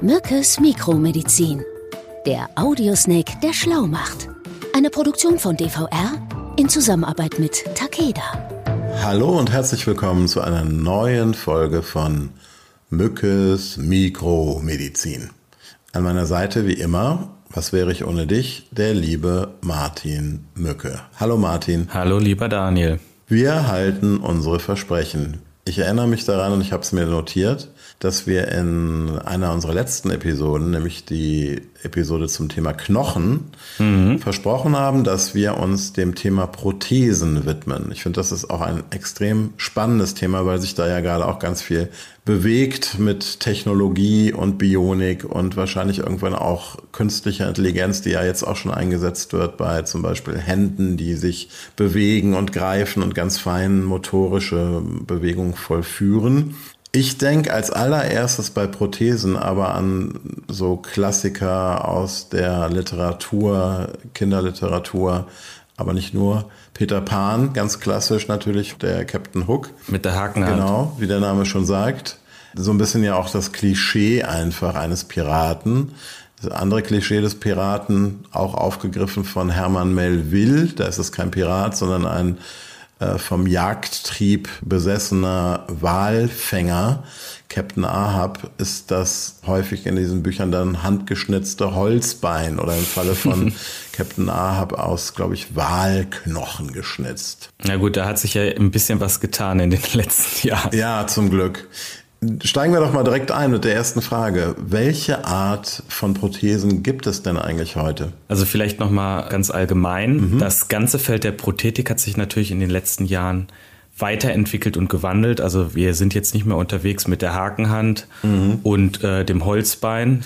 Mückes Mikromedizin. Der Audiosnake, der schlau macht. Eine Produktion von DVR in Zusammenarbeit mit Takeda. Hallo und herzlich willkommen zu einer neuen Folge von Mückes Mikromedizin. An meiner Seite wie immer, was wäre ich ohne dich, der liebe Martin Mücke. Hallo Martin. Hallo lieber Daniel. Wir halten unsere Versprechen. Ich erinnere mich daran und ich habe es mir notiert, dass wir in einer unserer letzten Episoden, nämlich die Episode zum Thema Knochen, mhm. versprochen haben, dass wir uns dem Thema Prothesen widmen. Ich finde, das ist auch ein extrem spannendes Thema, weil sich da ja gerade auch ganz viel bewegt mit Technologie und Bionik und wahrscheinlich irgendwann auch künstlicher Intelligenz, die ja jetzt auch schon eingesetzt wird bei zum Beispiel Händen, die sich bewegen und greifen und ganz fein motorische Bewegungen vollführen. Ich denke als allererstes bei Prothesen aber an so Klassiker aus der Literatur, Kinderliteratur, aber nicht nur. Peter Pan, ganz klassisch natürlich, der Captain Hook. Mit der Hakenhand. Genau, wie der Name schon sagt. So ein bisschen ja auch das Klischee einfach eines Piraten. Das andere Klischee des Piraten, auch aufgegriffen von Hermann Melville. Da ist es kein Pirat, sondern ein vom Jagdtrieb besessener Walfänger, Captain Ahab, ist das häufig in diesen Büchern dann handgeschnitzte Holzbein oder im Falle von Captain Ahab aus, glaube ich, Walknochen geschnitzt. Na gut, da hat sich ja ein bisschen was getan in den letzten Jahren. Ja, zum Glück. Steigen wir doch mal direkt ein mit der ersten Frage. Welche Art von Prothesen gibt es denn eigentlich heute? Also vielleicht noch mal ganz allgemein. Mhm. Das ganze Feld der Prothetik hat sich natürlich in den letzten Jahren weiterentwickelt und gewandelt. Also wir sind jetzt nicht mehr unterwegs mit der Hakenhand mhm. und äh, dem Holzbein.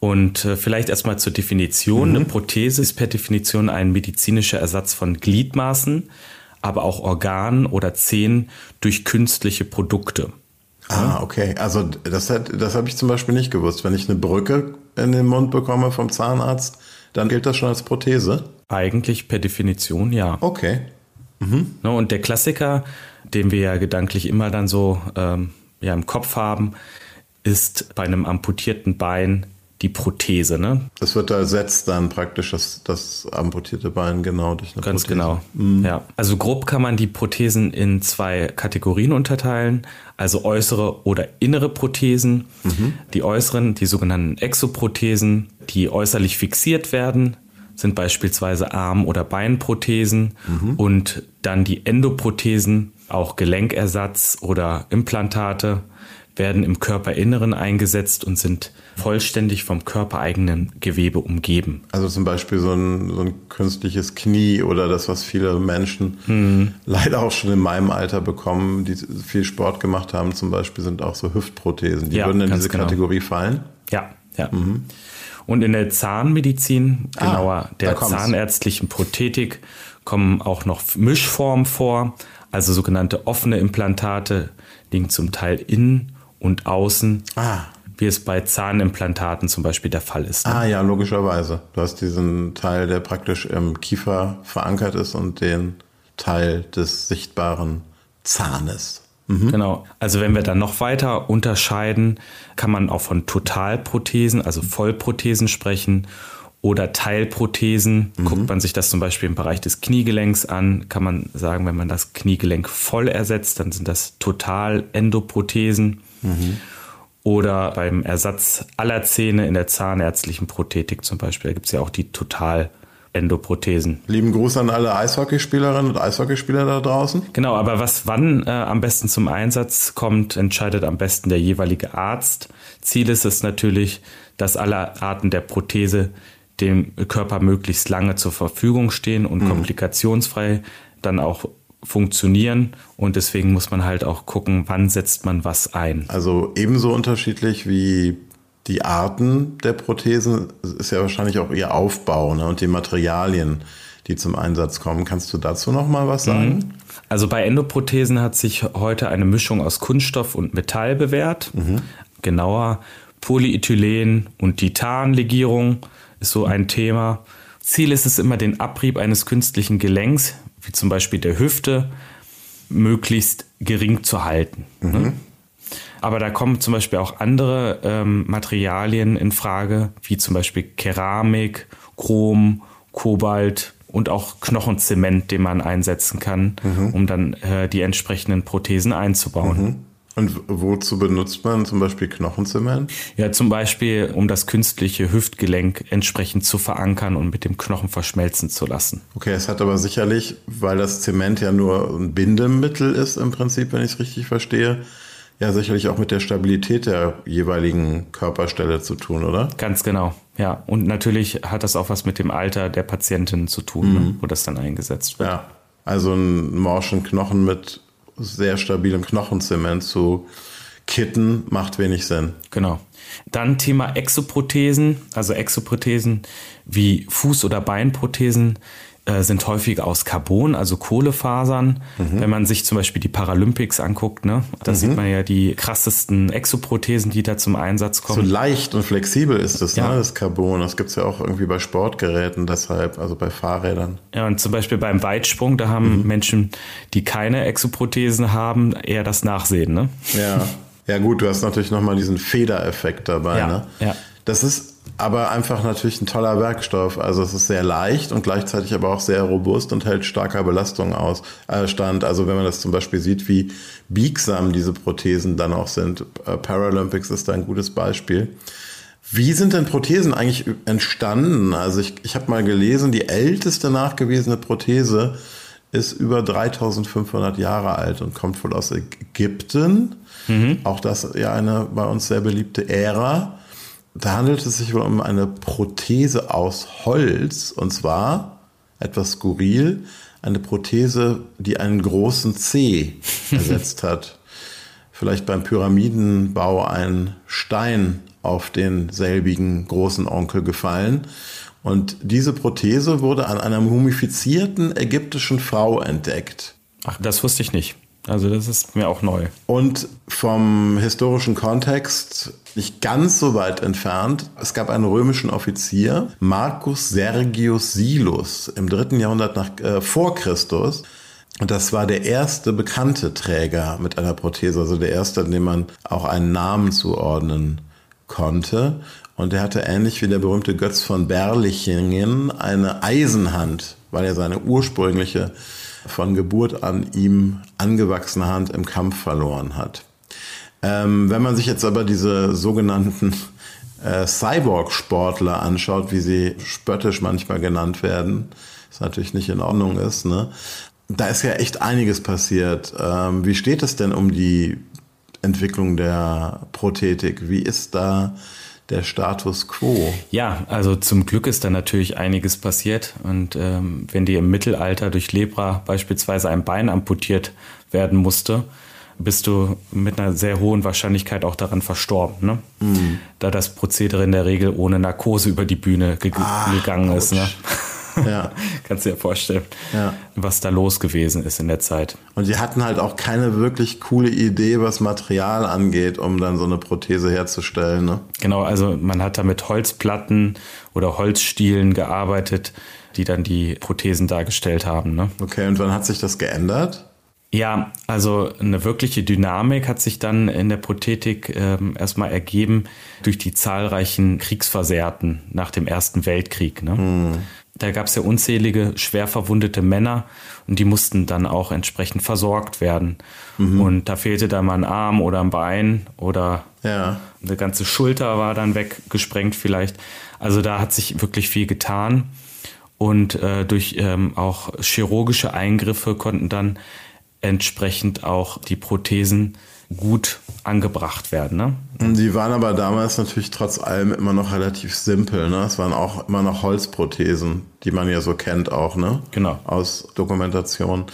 Und äh, vielleicht erstmal zur Definition. Mhm. Eine Prothese ist per Definition ein medizinischer Ersatz von Gliedmaßen, aber auch Organen oder Zähnen durch künstliche Produkte. Ah, okay. Also das, das habe ich zum Beispiel nicht gewusst. Wenn ich eine Brücke in den Mund bekomme vom Zahnarzt, dann gilt das schon als Prothese? Eigentlich per Definition ja. Okay. Mhm. Und der Klassiker, den wir ja gedanklich immer dann so ähm, ja, im Kopf haben, ist bei einem amputierten Bein die Prothese. Ne? Das wird da ersetzt dann praktisch das, das amputierte Bein genau durch eine Ganz Prothese. genau. Mhm. Ja. Also grob kann man die Prothesen in zwei Kategorien unterteilen, also äußere oder innere Prothesen. Mhm. Die äußeren, die sogenannten Exoprothesen, die äußerlich fixiert werden, sind beispielsweise Arm- oder Beinprothesen mhm. und dann die Endoprothesen, auch Gelenkersatz oder Implantate werden im Körperinneren eingesetzt und sind vollständig vom körpereigenen Gewebe umgeben. Also zum Beispiel so ein, so ein künstliches Knie oder das, was viele Menschen mhm. leider auch schon in meinem Alter bekommen, die viel Sport gemacht haben, zum Beispiel sind auch so Hüftprothesen. Die ja, würden in diese genau. Kategorie fallen? Ja, ja. Mhm. Und in der Zahnmedizin, ah, genauer der zahnärztlichen Prothetik, kommen auch noch Mischformen vor, also sogenannte offene Implantate liegen zum Teil innen und außen, ah. wie es bei Zahnimplantaten zum Beispiel der Fall ist. Ne? Ah ja, logischerweise. Du hast diesen Teil, der praktisch im Kiefer verankert ist und den Teil des sichtbaren Zahnes. Mhm. Genau. Also wenn wir dann noch weiter unterscheiden, kann man auch von Totalprothesen, also Vollprothesen sprechen oder Teilprothesen. Mhm. Guckt man sich das zum Beispiel im Bereich des Kniegelenks an, kann man sagen, wenn man das Kniegelenk voll ersetzt, dann sind das Total-Endoprothesen. Mhm. Oder beim Ersatz aller Zähne in der zahnärztlichen Prothetik zum Beispiel. Da gibt es ja auch die total Endoprothesen. Lieben Gruß an alle Eishockeyspielerinnen und Eishockeyspieler da draußen. Genau, aber was wann äh, am besten zum Einsatz kommt, entscheidet am besten der jeweilige Arzt. Ziel ist es natürlich, dass alle Arten der Prothese dem Körper möglichst lange zur Verfügung stehen und mhm. komplikationsfrei dann auch funktionieren und deswegen muss man halt auch gucken, wann setzt man was ein. Also ebenso unterschiedlich wie die Arten der Prothesen ist ja wahrscheinlich auch ihr Aufbau ne, und die Materialien, die zum Einsatz kommen. Kannst du dazu noch mal was sagen? Mhm. Also bei Endoprothesen hat sich heute eine Mischung aus Kunststoff und Metall bewährt. Mhm. Genauer Polyethylen und Titanlegierung ist so ein Thema. Ziel ist es immer, den Abrieb eines künstlichen Gelenks wie zum Beispiel der Hüfte, möglichst gering zu halten. Ne? Mhm. Aber da kommen zum Beispiel auch andere ähm, Materialien in Frage, wie zum Beispiel Keramik, Chrom, Kobalt und auch Knochenzement, den man einsetzen kann, mhm. um dann äh, die entsprechenden Prothesen einzubauen. Mhm. Und wozu benutzt man zum Beispiel Knochenzement? Ja, zum Beispiel, um das künstliche Hüftgelenk entsprechend zu verankern und mit dem Knochen verschmelzen zu lassen. Okay, es hat aber sicherlich, weil das Zement ja nur ein Bindemittel ist im Prinzip, wenn ich es richtig verstehe, ja sicherlich auch mit der Stabilität der jeweiligen Körperstelle zu tun, oder? Ganz genau, ja. Und natürlich hat das auch was mit dem Alter der Patientin zu tun, ne, mhm. ne, wo das dann eingesetzt wird. Ja, also ein morschen Knochen mit sehr stabilem Knochenzement zu kitten, macht wenig Sinn. Genau. Dann Thema Exoprothesen, also Exoprothesen wie Fuß- oder Beinprothesen äh, sind häufig aus Carbon, also Kohlefasern. Mhm. Wenn man sich zum Beispiel die Paralympics anguckt, ne, da mhm. sieht man ja die krassesten Exoprothesen, die da zum Einsatz kommen. So leicht und flexibel ist das, ja. ne, das Carbon. Das gibt's ja auch irgendwie bei Sportgeräten deshalb, also bei Fahrrädern. Ja, und zum Beispiel beim Weitsprung, da haben mhm. Menschen, die keine Exoprothesen haben, eher das Nachsehen. Ne? Ja. Ja gut, du hast natürlich nochmal diesen Federeffekt dabei. Ja, ne? ja. Das ist aber einfach natürlich ein toller Werkstoff. Also es ist sehr leicht und gleichzeitig aber auch sehr robust und hält starker Belastung aus, äh, stand. Also wenn man das zum Beispiel sieht, wie biegsam diese Prothesen dann auch sind. Äh, Paralympics ist da ein gutes Beispiel. Wie sind denn Prothesen eigentlich entstanden? Also ich, ich habe mal gelesen, die älteste nachgewiesene Prothese ist über 3500 Jahre alt und kommt wohl aus Ägypten. Mhm. Auch das ja eine bei uns sehr beliebte Ära. Da handelt es sich wohl um eine Prothese aus Holz und zwar etwas skurril, eine Prothese, die einen großen C ersetzt hat. Vielleicht beim Pyramidenbau ein Stein auf den selbigen großen Onkel gefallen. Und diese Prothese wurde an einer mumifizierten ägyptischen Frau entdeckt. Ach, das wusste ich nicht. Also das ist mir auch neu. Und vom historischen Kontext nicht ganz so weit entfernt. Es gab einen römischen Offizier, Marcus Sergius Silus, im dritten Jahrhundert nach, äh, vor Christus. Und das war der erste bekannte Träger mit einer Prothese, also der erste, dem man auch einen Namen zuordnen konnte. Und er hatte ähnlich wie der berühmte Götz von Berlichingen eine Eisenhand, weil er seine ursprüngliche von Geburt an ihm angewachsene Hand im Kampf verloren hat. Ähm, wenn man sich jetzt aber diese sogenannten äh, Cyborg-Sportler anschaut, wie sie spöttisch manchmal genannt werden, was natürlich nicht in Ordnung ist, ne? da ist ja echt einiges passiert. Ähm, wie steht es denn um die Entwicklung der Prothetik? Wie ist da der Status quo? Ja, also zum Glück ist da natürlich einiges passiert. Und ähm, wenn dir im Mittelalter durch Lepra beispielsweise ein Bein amputiert werden musste, bist du mit einer sehr hohen Wahrscheinlichkeit auch daran verstorben, ne? Mhm. Da das Prozedere in der Regel ohne Narkose über die Bühne ge ah, gegangen ouch. ist. Ne? Ja. Kannst du dir vorstellen, ja. was da los gewesen ist in der Zeit. Und die hatten halt auch keine wirklich coole Idee, was Material angeht, um dann so eine Prothese herzustellen. Ne? Genau, also man hat da mit Holzplatten oder Holzstielen gearbeitet, die dann die Prothesen dargestellt haben. Ne? Okay, und wann hat sich das geändert? Ja, also eine wirkliche Dynamik hat sich dann in der Prothetik ähm, erstmal ergeben durch die zahlreichen Kriegsversehrten nach dem Ersten Weltkrieg. Ne? Hm da gab es ja unzählige schwer verwundete Männer und die mussten dann auch entsprechend versorgt werden. Mhm. Und da fehlte dann mal ein Arm oder ein Bein oder ja. eine ganze Schulter war dann weggesprengt vielleicht. Also da hat sich wirklich viel getan. Und äh, durch ähm, auch chirurgische Eingriffe konnten dann entsprechend auch die Prothesen gut angebracht werden. Ne? Die waren aber damals natürlich trotz allem immer noch relativ simpel. Ne? Es waren auch immer noch Holzprothesen, die man ja so kennt auch, ne? Genau. Aus Dokumentation.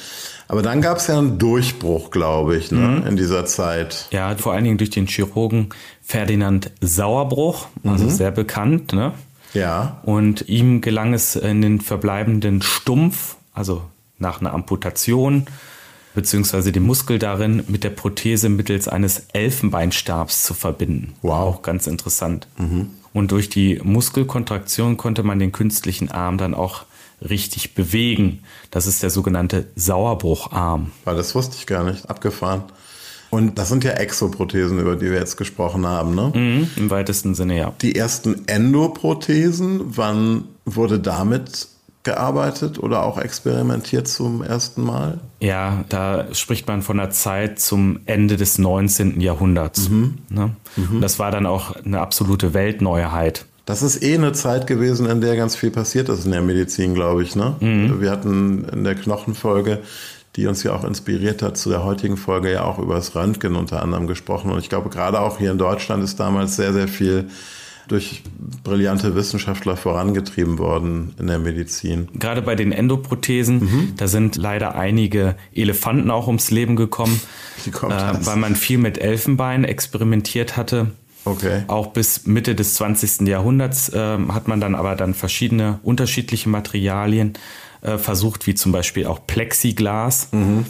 Aber dann gab es ja einen Durchbruch, glaube ich, ne? Mhm. in dieser Zeit. Ja, vor allen Dingen durch den Chirurgen Ferdinand Sauerbruch, also mhm. sehr bekannt. Ne? Ja. Und ihm gelang es in den verbleibenden Stumpf, also nach einer Amputation, beziehungsweise den Muskel darin mit der Prothese mittels eines Elfenbeinstabs zu verbinden. Wow. Auch ganz interessant. Mhm. Und durch die Muskelkontraktion konnte man den künstlichen Arm dann auch richtig bewegen. Das ist der sogenannte Sauerbrucharm. Weil das wusste ich gar nicht. Abgefahren. Und das sind ja Exoprothesen, über die wir jetzt gesprochen haben, ne? Mhm, Im weitesten Sinne, ja. Die ersten Endoprothesen, wann wurde damit gearbeitet oder auch experimentiert zum ersten Mal? Ja, da spricht man von der Zeit zum Ende des 19. Jahrhunderts. Mhm. Ne? Mhm. Das war dann auch eine absolute Weltneuheit. Das ist eh eine Zeit gewesen, in der ganz viel passiert ist in der Medizin, glaube ich. Ne? Mhm. Wir hatten in der Knochenfolge, die uns ja auch inspiriert hat, zu der heutigen Folge ja auch über das Röntgen unter anderem gesprochen. Und ich glaube, gerade auch hier in Deutschland ist damals sehr, sehr viel durch brillante Wissenschaftler vorangetrieben worden in der Medizin. Gerade bei den Endoprothesen, mhm. da sind leider einige Elefanten auch ums Leben gekommen, äh, weil man viel mit Elfenbein experimentiert hatte. Okay. Auch bis Mitte des 20. Jahrhunderts äh, hat man dann aber dann verschiedene unterschiedliche Materialien äh, versucht, wie zum Beispiel auch Plexiglas. Mhm.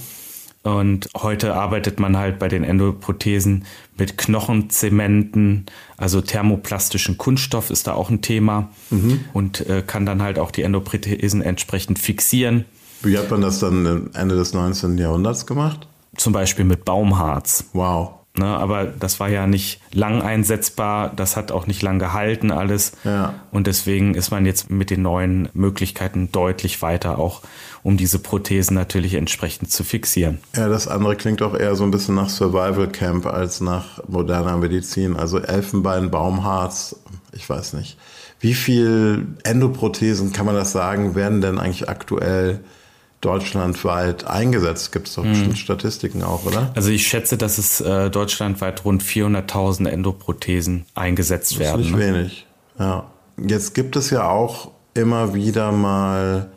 Und heute arbeitet man halt bei den Endoprothesen mit Knochenzementen, also thermoplastischen Kunststoff ist da auch ein Thema mhm. und äh, kann dann halt auch die Endoprothesen entsprechend fixieren. Wie hat man das dann Ende des 19. Jahrhunderts gemacht? Zum Beispiel mit Baumharz. Wow. Ne, aber das war ja nicht lang einsetzbar, das hat auch nicht lang gehalten alles. Ja. Und deswegen ist man jetzt mit den neuen Möglichkeiten deutlich weiter, auch um diese Prothesen natürlich entsprechend zu fixieren. Ja, das andere klingt auch eher so ein bisschen nach Survival Camp als nach moderner Medizin. Also Elfenbein, Baumharz, ich weiß nicht. Wie viel Endoprothesen kann man das sagen, werden denn eigentlich aktuell deutschlandweit eingesetzt? Gibt es doch bestimmt hm. Statistiken auch, oder? Also ich schätze, dass es äh, deutschlandweit rund 400.000 Endoprothesen eingesetzt das werden. Ist nicht ne? wenig. Ja. Jetzt gibt es ja auch immer wieder mal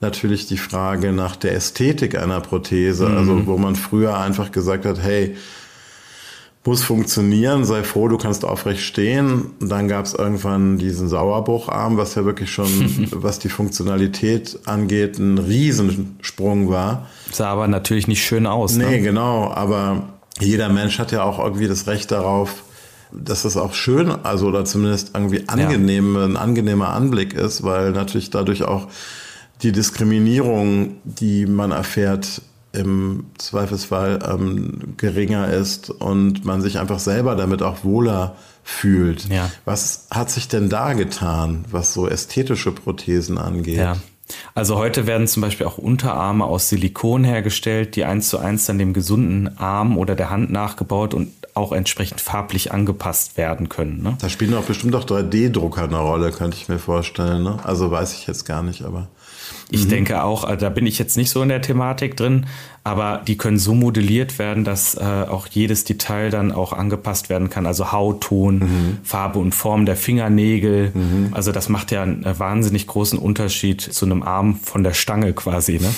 natürlich die Frage nach der Ästhetik einer Prothese, mhm. also wo man früher einfach gesagt hat, hey, muss funktionieren, sei froh, du kannst aufrecht stehen. Und dann gab es irgendwann diesen Sauerbrucharm, was ja wirklich schon, was die Funktionalität angeht, ein Riesensprung war. Sah aber natürlich nicht schön aus. Nee, ne? genau, aber jeder Mensch hat ja auch irgendwie das Recht darauf, dass das auch schön, also oder zumindest irgendwie angenehm, ja. ein angenehmer Anblick ist, weil natürlich dadurch auch die Diskriminierung, die man erfährt, im Zweifelsfall ähm, geringer ist und man sich einfach selber damit auch wohler fühlt. Ja. Was hat sich denn da getan, was so ästhetische Prothesen angeht? Ja. Also heute werden zum Beispiel auch Unterarme aus Silikon hergestellt, die eins zu eins dann dem gesunden Arm oder der Hand nachgebaut und auch entsprechend farblich angepasst werden können. Ne? Da spielen auch bestimmt auch 3D-Drucker eine Rolle, könnte ich mir vorstellen. Ne? Also weiß ich jetzt gar nicht, aber. Ich mhm. denke auch, also da bin ich jetzt nicht so in der Thematik drin, aber die können so modelliert werden, dass äh, auch jedes Detail dann auch angepasst werden kann. Also Hautton, mhm. Farbe und Form der Fingernägel. Mhm. Also das macht ja einen wahnsinnig großen Unterschied zu einem Arm von der Stange quasi, ne?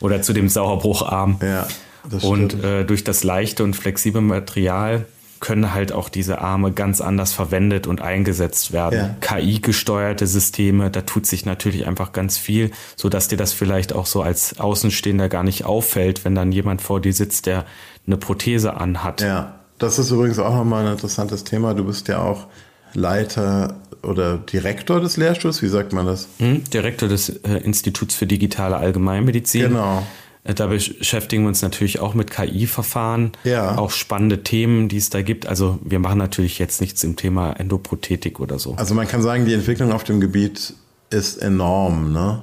Oder zu dem Sauerbrucharm. Ja. Das und äh, durch das leichte und flexible Material können halt auch diese Arme ganz anders verwendet und eingesetzt werden. Ja. KI-gesteuerte Systeme, da tut sich natürlich einfach ganz viel, so dass dir das vielleicht auch so als Außenstehender gar nicht auffällt, wenn dann jemand vor dir sitzt, der eine Prothese anhat. Ja, das ist übrigens auch nochmal ein interessantes Thema. Du bist ja auch Leiter oder Direktor des Lehrstuhls, wie sagt man das? Hm, Direktor des äh, Instituts für digitale Allgemeinmedizin. Genau. Äh, da beschäftigen wir uns natürlich auch mit KI-Verfahren, ja. auch spannende Themen, die es da gibt. Also wir machen natürlich jetzt nichts im Thema Endoprothetik oder so. Also man kann sagen, die Entwicklung auf dem Gebiet ist enorm. Ne?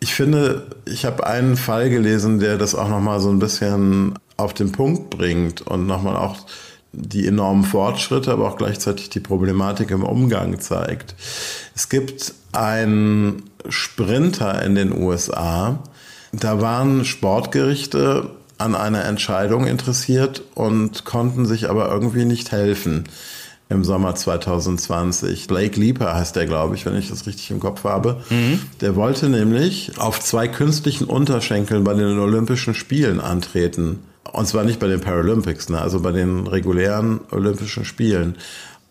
Ich finde, ich habe einen Fall gelesen, der das auch nochmal so ein bisschen auf den Punkt bringt und nochmal auch die enormen Fortschritte, aber auch gleichzeitig die Problematik im Umgang zeigt. Es gibt einen Sprinter in den USA, da waren Sportgerichte an einer Entscheidung interessiert und konnten sich aber irgendwie nicht helfen im Sommer 2020. Blake Leaper heißt der, glaube ich, wenn ich das richtig im Kopf habe. Mhm. Der wollte nämlich auf zwei künstlichen Unterschenkeln bei den Olympischen Spielen antreten. Und zwar nicht bei den Paralympics, ne? also bei den regulären Olympischen Spielen.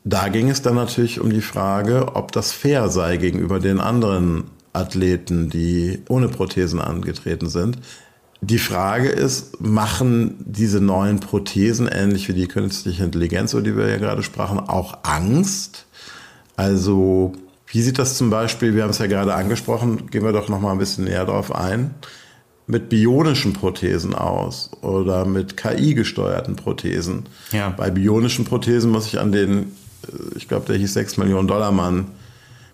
Da ging es dann natürlich um die Frage, ob das fair sei gegenüber den anderen Athleten, die ohne Prothesen angetreten sind. Die Frage ist, machen diese neuen Prothesen, ähnlich wie die künstliche Intelligenz, über die wir ja gerade sprachen, auch Angst? Also, wie sieht das zum Beispiel, wir haben es ja gerade angesprochen, gehen wir doch noch mal ein bisschen näher drauf ein. mit bionischen Prothesen aus oder mit KI-gesteuerten Prothesen. Ja. Bei bionischen Prothesen muss ich an den, äh, ich glaube, der hieß 6 Millionen Dollar Mann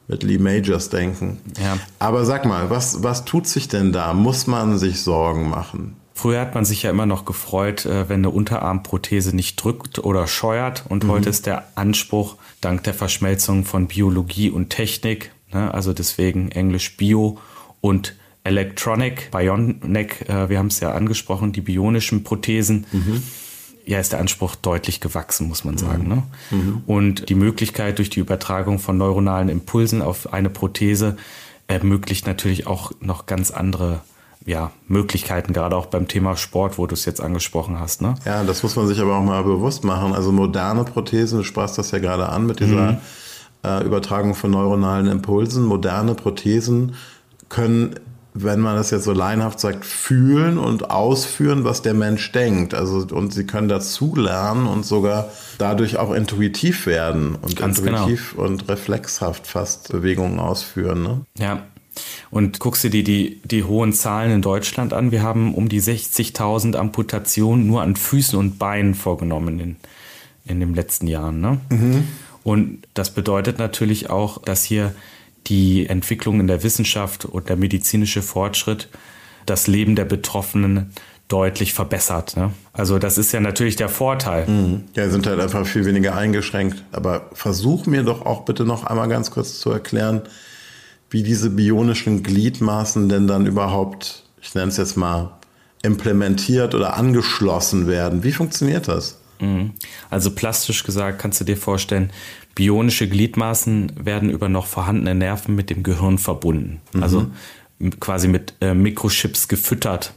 mit Lee Majors denken. Ja. Aber sag mal, was, was tut sich denn da? Muss man sich Sorgen machen? Früher hat man sich ja immer noch gefreut, äh, wenn eine Unterarmprothese nicht drückt oder scheuert. Und heute ist der Anspruch, dank der Verschmelzung von Biologie und Technik, ne, also deswegen Englisch Bio und Electronic, Bionic, äh, wir haben es ja angesprochen, die bionischen Prothesen. Ja, ist der Anspruch deutlich gewachsen, muss man sagen. Ne? Und die Möglichkeit durch die Übertragung von neuronalen Impulsen auf eine Prothese ermöglicht natürlich auch noch ganz andere ja, Möglichkeiten, gerade auch beim Thema Sport, wo du es jetzt angesprochen hast. Ne? Ja, das muss man sich aber auch mal bewusst machen. Also moderne Prothesen, du sprachst das ja gerade an mit dieser äh, Übertragung von neuronalen Impulsen. Moderne Prothesen können, wenn man das jetzt so laienhaft sagt, fühlen und ausführen, was der Mensch denkt. Also und sie können dazu lernen und sogar dadurch auch intuitiv werden und Ganz genau. intuitiv und reflexhaft fast Bewegungen ausführen. Ne? Ja. Und guckst du dir die, die hohen Zahlen in Deutschland an. Wir haben um die 60.000 Amputationen nur an Füßen und Beinen vorgenommen in, in den letzten Jahren. Ne? Und das bedeutet natürlich auch, dass hier die Entwicklung in der Wissenschaft und der medizinische Fortschritt das Leben der Betroffenen deutlich verbessert. Ne? Also das ist ja natürlich der Vorteil. Ja, sind halt einfach viel weniger eingeschränkt. Aber versuch mir doch auch bitte noch einmal ganz kurz zu erklären, wie diese bionischen Gliedmaßen denn dann überhaupt, ich nenne es jetzt mal, implementiert oder angeschlossen werden. Wie funktioniert das? Also plastisch gesagt kannst du dir vorstellen, bionische Gliedmaßen werden über noch vorhandene Nerven mit dem Gehirn verbunden. Also m- quasi mit äh, Mikrochips gefüttert.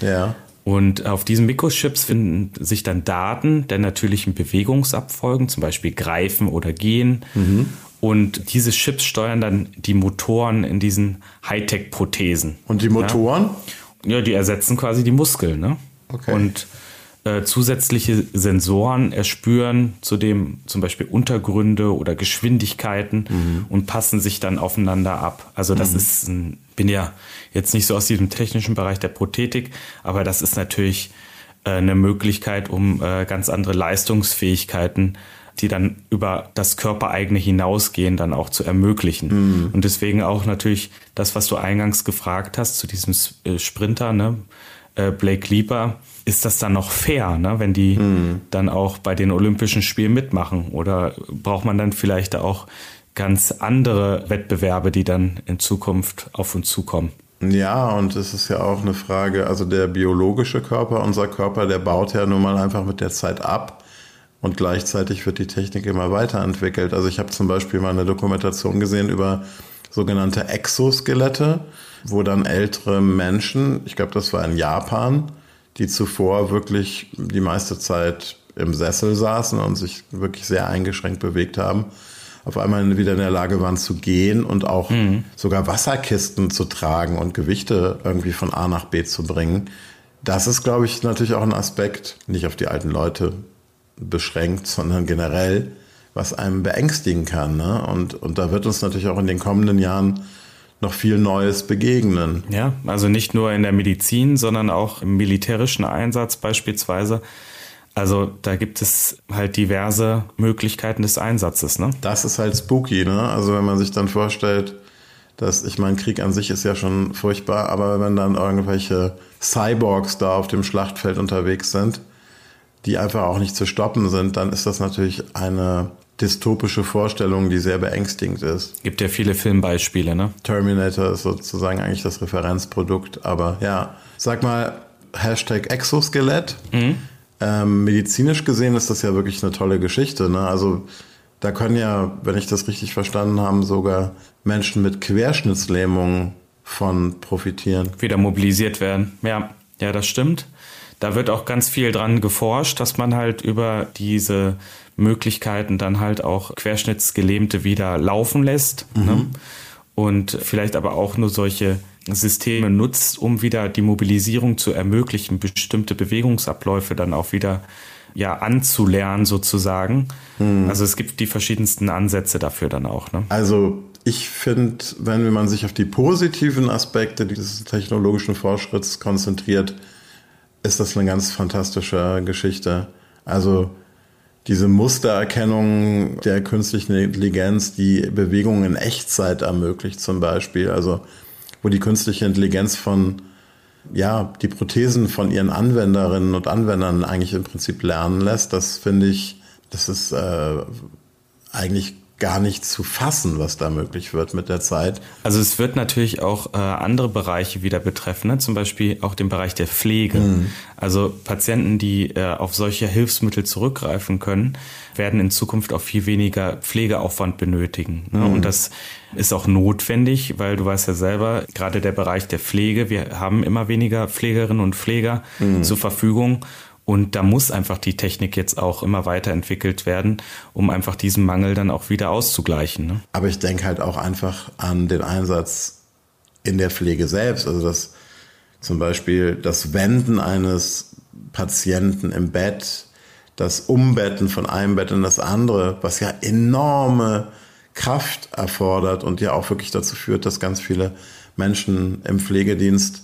Ja. Und auf diesen Mikrochips finden sich dann Daten der natürlichen Bewegungsabfolgen, zum Beispiel Greifen oder Gehen. Und diese Chips steuern dann die Motoren in diesen Hightech-Prothesen. Und die Motoren? Ja, die ersetzen quasi die Muskeln. Ne? Okay. Und äh, zusätzliche Sensoren erspüren zudem zum Beispiel Untergründe oder Geschwindigkeiten Mhm. und passen sich dann aufeinander ab. Also das ist, ein, bin ja jetzt nicht so aus diesem technischen Bereich der Prothetik, aber das ist natürlich äh, eine Möglichkeit, um äh, ganz andere Leistungsfähigkeiten die dann über das Körpereigene hinausgehen, dann auch zu ermöglichen. Und deswegen auch natürlich das, was du eingangs gefragt hast zu diesem äh, Sprinter, ne, äh, Blake Lieber, ist das dann noch fair, ne, wenn die dann auch bei den Olympischen Spielen mitmachen? Oder braucht man dann vielleicht auch ganz andere Wettbewerbe, die dann in Zukunft auf uns zukommen? Ja, und es ist ja auch eine Frage, also der biologische Körper, unser Körper, der baut ja nun mal einfach mit der Zeit ab und gleichzeitig wird die Technik immer weiterentwickelt. Also ich habe zum Beispiel mal eine Dokumentation gesehen über sogenannte Exoskelette, wo dann ältere Menschen, ich glaube, das war in Japan, die zuvor wirklich die meiste Zeit im Sessel saßen und sich wirklich sehr eingeschränkt bewegt haben, auf einmal wieder in der Lage waren zu gehen und auch sogar Wasserkisten zu tragen und Gewichte irgendwie von A nach B zu bringen. Das ist, glaube ich, natürlich auch ein Aspekt, nicht auf die alten Leute beschränkt, sondern generell, was einem beängstigen kann. Ne? Und, und da wird uns natürlich auch in den kommenden Jahren noch viel Neues begegnen. Ja, also nicht nur in der Medizin, sondern auch im militärischen Einsatz beispielsweise. Also da gibt es halt diverse Möglichkeiten des Einsatzes. Ne? Das ist halt spooky, ne? Also wenn man sich dann vorstellt, dass, ich meine, Krieg an sich ist ja schon furchtbar, aber wenn dann irgendwelche Cyborgs da auf dem Schlachtfeld unterwegs sind, die einfach auch nicht zu stoppen sind, dann ist das natürlich eine dystopische Vorstellung, die sehr beängstigend ist. Gibt ja viele Filmbeispiele. Ne? Terminator ist sozusagen eigentlich das Referenzprodukt, aber ja, sag mal, Hashtag Exoskelett. Ähm, medizinisch gesehen ist das ja wirklich eine tolle Geschichte. Ne? Also da können ja, wenn ich das richtig verstanden habe, sogar Menschen mit Querschnittslähmungen von profitieren. Wieder mobilisiert werden. Ja, ja, das stimmt. Da wird auch ganz viel dran geforscht, dass man halt über diese Möglichkeiten dann halt auch Querschnittsgelähmte wieder laufen lässt. Ne? Und vielleicht aber auch nur solche Systeme nutzt, um wieder die Mobilisierung zu ermöglichen, bestimmte Bewegungsabläufe dann auch wieder ja anzulernen sozusagen. Also es gibt die verschiedensten Ansätze dafür dann auch. Ne? Also Ich finde, wenn man sich auf die positiven Aspekte dieses technologischen Fortschritts konzentriert, ist das eine ganz fantastische Geschichte. Also diese Mustererkennung der künstlichen Intelligenz, die Bewegungen in Echtzeit ermöglicht zum Beispiel, also wo die künstliche Intelligenz von, ja, die Prothesen von ihren Anwenderinnen und Anwendern eigentlich im Prinzip lernen lässt, das finde ich, das ist äh, eigentlich gar nicht zu fassen, was da möglich wird mit der Zeit. Also es wird natürlich auch äh, andere Bereiche wieder betreffen, ne? zum Beispiel auch den Bereich der Pflege. Mhm. Also Patienten, die äh, auf solche Hilfsmittel zurückgreifen können, werden in Zukunft auch viel weniger Pflegeaufwand benötigen. Ne? Mhm. Und das ist auch notwendig, weil du weißt ja selber, gerade der Bereich der Pflege, wir haben immer weniger Pflegerinnen und Pfleger mhm. zur Verfügung. Und da muss einfach die Technik jetzt auch immer weiterentwickelt werden, um einfach diesen Mangel dann auch wieder auszugleichen. Ne? Aber ich denke halt auch einfach an den Einsatz in der Pflege selbst. Also das zum Beispiel das Wenden eines Patienten im Bett, das Umbetten von einem Bett in das andere, was ja enorme Kraft erfordert und ja auch wirklich dazu führt, dass ganz viele Menschen im Pflegedienst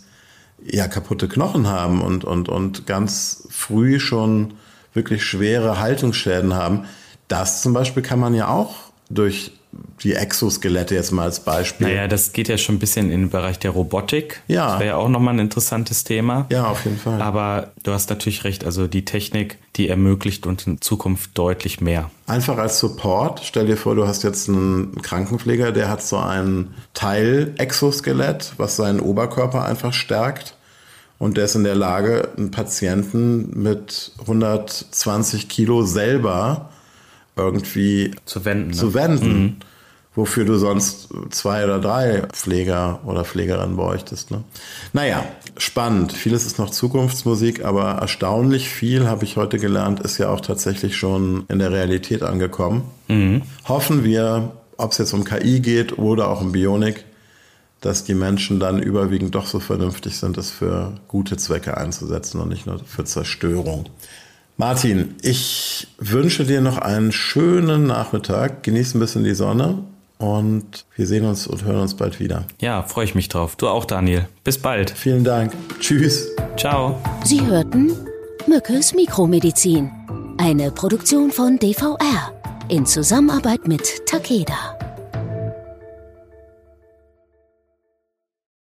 ja kaputte Knochen haben und, und, und ganz früh schon wirklich schwere Haltungsschäden haben. Das zum Beispiel kann man ja auch durch die Exoskelette jetzt mal als Beispiel. Naja, das geht ja schon ein bisschen in den Bereich der Robotik. Ja. Das wäre ja auch nochmal ein interessantes Thema. Ja, auf jeden Fall. Aber du hast natürlich recht, also die Technik, die ermöglicht uns in Zukunft deutlich mehr. Einfach als Support, stell dir vor, du hast jetzt einen Krankenpfleger, der hat so ein Teil-Exoskelett, was seinen Oberkörper einfach stärkt. Und der ist in der Lage, einen Patienten mit 120 Kilo selber irgendwie zu wenden. Ne? Zu wenden. Mhm. Wofür du sonst zwei oder drei Pfleger oder Pflegerinnen bräuchtest. Ne? Naja, spannend. Vieles ist noch Zukunftsmusik, aber erstaunlich viel, habe ich heute gelernt, ist ja auch tatsächlich schon in der Realität angekommen. Mhm. Hoffen wir, ob es jetzt um KI geht oder auch um Bionik, dass die Menschen dann überwiegend doch so vernünftig sind, es für gute Zwecke einzusetzen und nicht nur für Zerstörung. Martin, ich wünsche dir noch einen schönen Nachmittag. Genieß ein bisschen die Sonne und wir sehen uns und hören uns bald wieder. Ja, freue ich mich drauf. Du auch, Daniel. Bis bald. Vielen Dank. Tschüss. Ciao. Sie hörten Mückes Mikromedizin. Eine Produktion von DVR in Zusammenarbeit mit Takeda.